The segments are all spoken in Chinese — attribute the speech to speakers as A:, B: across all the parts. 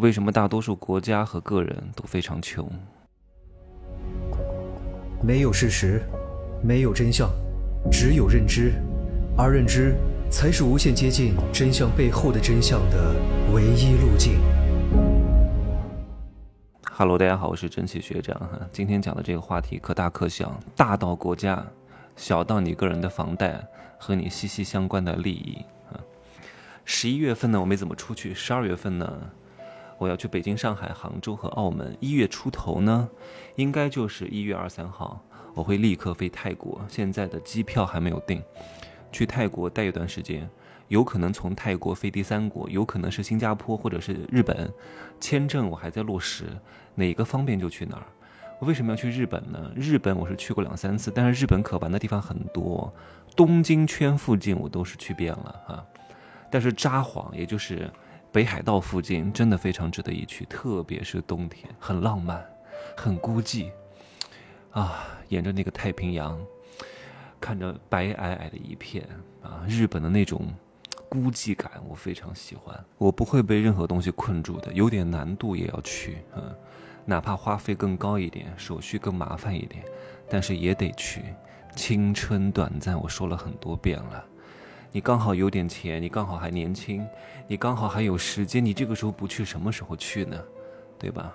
A: 为什么大多数国家和个人都非常穷？
B: 没有事实，没有真相，只有认知，而认知才是无限接近真相背后的真相的唯一路径。
A: Hello，大家好，我是蒸汽学长哈。今天讲的这个话题可大可小，大到国家，小到你个人的房贷和你息息相关的利益啊。十一月份呢，我没怎么出去；十二月份呢，我要去北京、上海、杭州和澳门。一月出头呢，应该就是一月二三号，我会立刻飞泰国。现在的机票还没有定，去泰国待一段时间。有可能从泰国飞第三国，有可能是新加坡或者是日本，签证我还在落实，哪个方便就去哪儿。我为什么要去日本呢？日本我是去过两三次，但是日本可玩的地方很多，东京圈附近我都是去遍了啊。但是札幌，也就是北海道附近，真的非常值得一去，特别是冬天，很浪漫，很孤寂啊，沿着那个太平洋，看着白皑皑的一片啊，日本的那种。孤寂感，我非常喜欢。我不会被任何东西困住的，有点难度也要去，嗯，哪怕花费更高一点，手续更麻烦一点，但是也得去。青春短暂，我说了很多遍了。你刚好有点钱，你刚好还年轻，你刚好还有时间，你这个时候不去，什么时候去呢？对吧？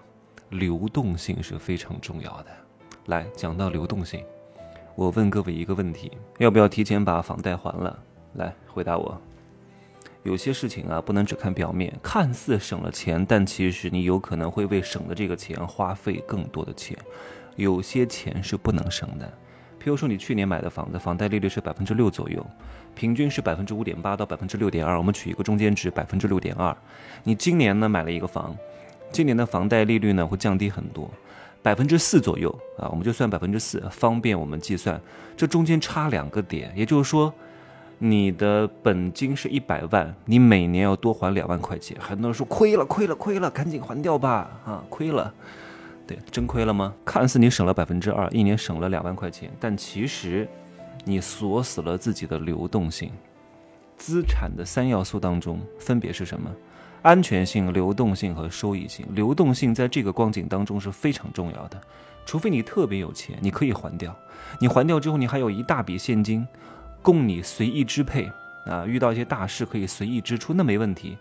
A: 流动性是非常重要的。来讲到流动性，我问各位一个问题：要不要提前把房贷还了？来回答我。有些事情啊，不能只看表面，看似省了钱，但其实你有可能会为省的这个钱花费更多的钱。有些钱是不能省的，譬如说你去年买的房子，房贷利率是百分之六左右，平均是百分之五点八到百分之六点二，我们取一个中间值，百分之六点二。你今年呢买了一个房，今年的房贷利率呢会降低很多，百分之四左右啊，我们就算百分之四，方便我们计算。这中间差两个点，也就是说。你的本金是一百万，你每年要多还两万块钱。很多人说亏了，亏了，亏了，赶紧还掉吧！啊，亏了，对，真亏了吗？看似你省了百分之二，一年省了两万块钱，但其实你锁死了自己的流动性。资产的三要素当中分别是什么？安全性、流动性和收益性。流动性在这个光景当中是非常重要的，除非你特别有钱，你可以还掉。你还掉之后，你还有一大笔现金。供你随意支配啊，遇到一些大事可以随意支出，那没问题。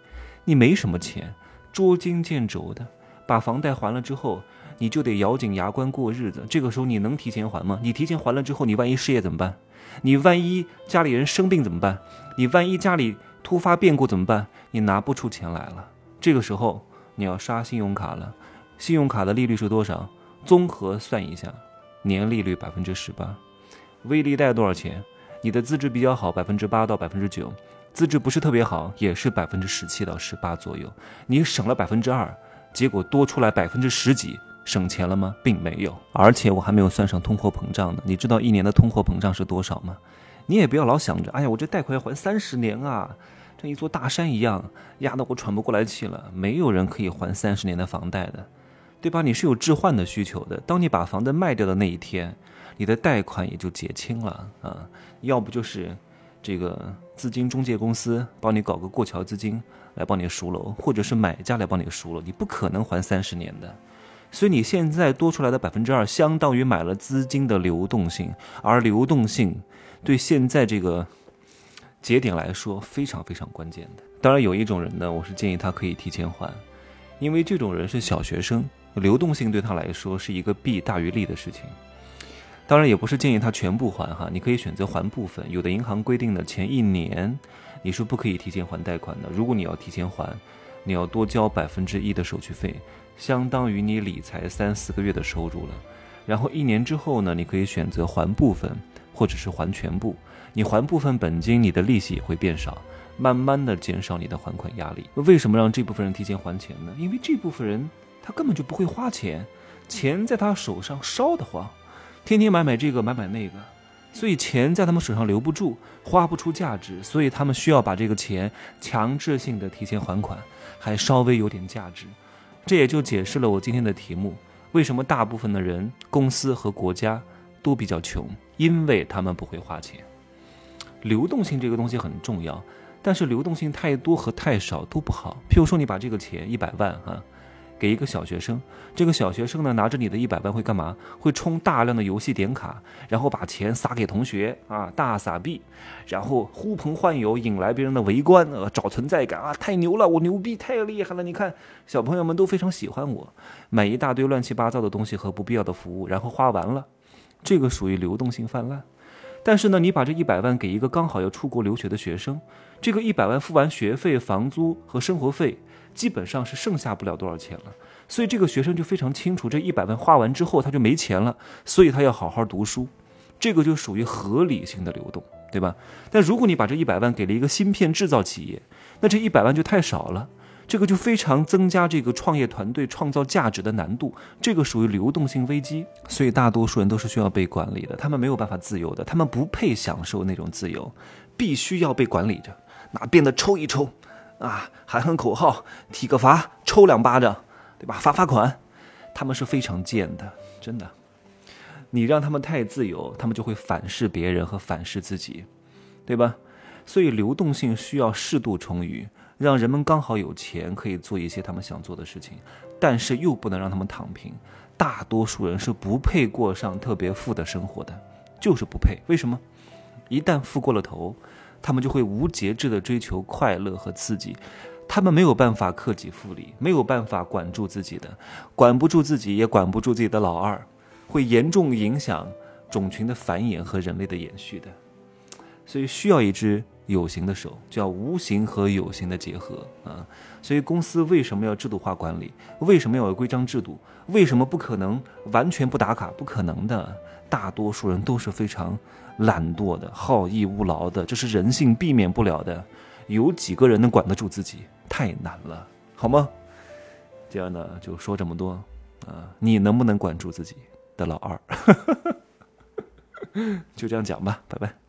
A: 你没什么钱，捉襟见肘的，把房贷还了之后，你就得咬紧牙关过日子。这个时候你能提前还吗？你提前还了之后，你万一失业怎么办？你万一家里人生病怎么办？你万一家里突发变故怎么办？你拿不出钱来了。这个时候你要刷信用卡了，信用卡的利率是多少？综合算一下，年利率百分之十八，微利贷多少钱？你的资质比较好，百分之八到百分之九；资质不是特别好，也是百分之十七到十八左右。你省了百分之二，结果多出来百分之十几，省钱了吗？并没有，而且我还没有算上通货膨胀呢。你知道一年的通货膨胀是多少吗？你也不要老想着，哎呀，我这贷款要还三十年啊，像一座大山一样压得我喘不过来气了。没有人可以还三十年的房贷的，对吧？你是有置换的需求的。当你把房子卖掉的那一天。你的贷款也就结清了啊，要不就是这个资金中介公司帮你搞个过桥资金来帮你赎楼，或者是买家来帮你赎楼，你不可能还三十年的。所以你现在多出来的百分之二，相当于买了资金的流动性，而流动性对现在这个节点来说非常非常关键的。当然有一种人呢，我是建议他可以提前还，因为这种人是小学生，流动性对他来说是一个弊大于利的事情。当然也不是建议他全部还哈，你可以选择还部分。有的银行规定的前一年你是不可以提前还贷款的。如果你要提前还，你要多交百分之一的手续费，相当于你理财三四个月的收入了。然后一年之后呢，你可以选择还部分，或者是还全部。你还部分本金，你的利息也会变少，慢慢的减少你的还款压力。为什么让这部分人提前还钱呢？因为这部分人他根本就不会花钱，钱在他手上烧得慌。天天买买这个买买那个，所以钱在他们手上留不住，花不出价值，所以他们需要把这个钱强制性的提前还款，还稍微有点价值。这也就解释了我今天的题目：为什么大部分的人、公司和国家都比较穷？因为他们不会花钱。流动性这个东西很重要，但是流动性太多和太少都不好。譬如说，你把这个钱一百万哈，给一个小学生，这个小学生呢拿着你的一百万会干嘛？会充大量的游戏点卡，然后把钱撒给同学啊，大撒币，然后呼朋唤友，引来别人的围观，呃，找存在感啊，太牛了，我牛逼，太厉害了！你看小朋友们都非常喜欢我，买一大堆乱七八糟的东西和不必要的服务，然后花完了，这个属于流动性泛滥。但是呢，你把这一百万给一个刚好要出国留学的学生，这个一百万付完学费、房租和生活费。基本上是剩下不了多少钱了，所以这个学生就非常清楚，这一百万花完之后他就没钱了，所以他要好好读书，这个就属于合理性的流动，对吧？但如果你把这一百万给了一个芯片制造企业，那这一百万就太少了，这个就非常增加这个创业团队创造价值的难度，这个属于流动性危机，所以大多数人都是需要被管理的，他们没有办法自由的，他们不配享受那种自由，必须要被管理着，那变得抽一抽。啊，喊喊口号，体个罚，抽两巴掌，对吧？罚罚款，他们是非常贱的，真的。你让他们太自由，他们就会反噬别人和反噬自己，对吧？所以流动性需要适度充裕，让人们刚好有钱可以做一些他们想做的事情，但是又不能让他们躺平。大多数人是不配过上特别富的生活的，就是不配。为什么？一旦富过了头。他们就会无节制地追求快乐和刺激，他们没有办法克己复礼，没有办法管住自己的，管不住自己，也管不住自己的老二，会严重影响种群的繁衍和人类的延续的。所以需要一只有形的手，叫无形和有形的结合啊。所以公司为什么要制度化管理？为什么要有规章制度？为什么不可能完全不打卡？不可能的，大多数人都是非常。懒惰的、好逸恶劳的，这是人性避免不了的。有几个人能管得住自己？太难了，好吗？这样呢，就说这么多啊。你能不能管住自己的老二？就这样讲吧，拜拜。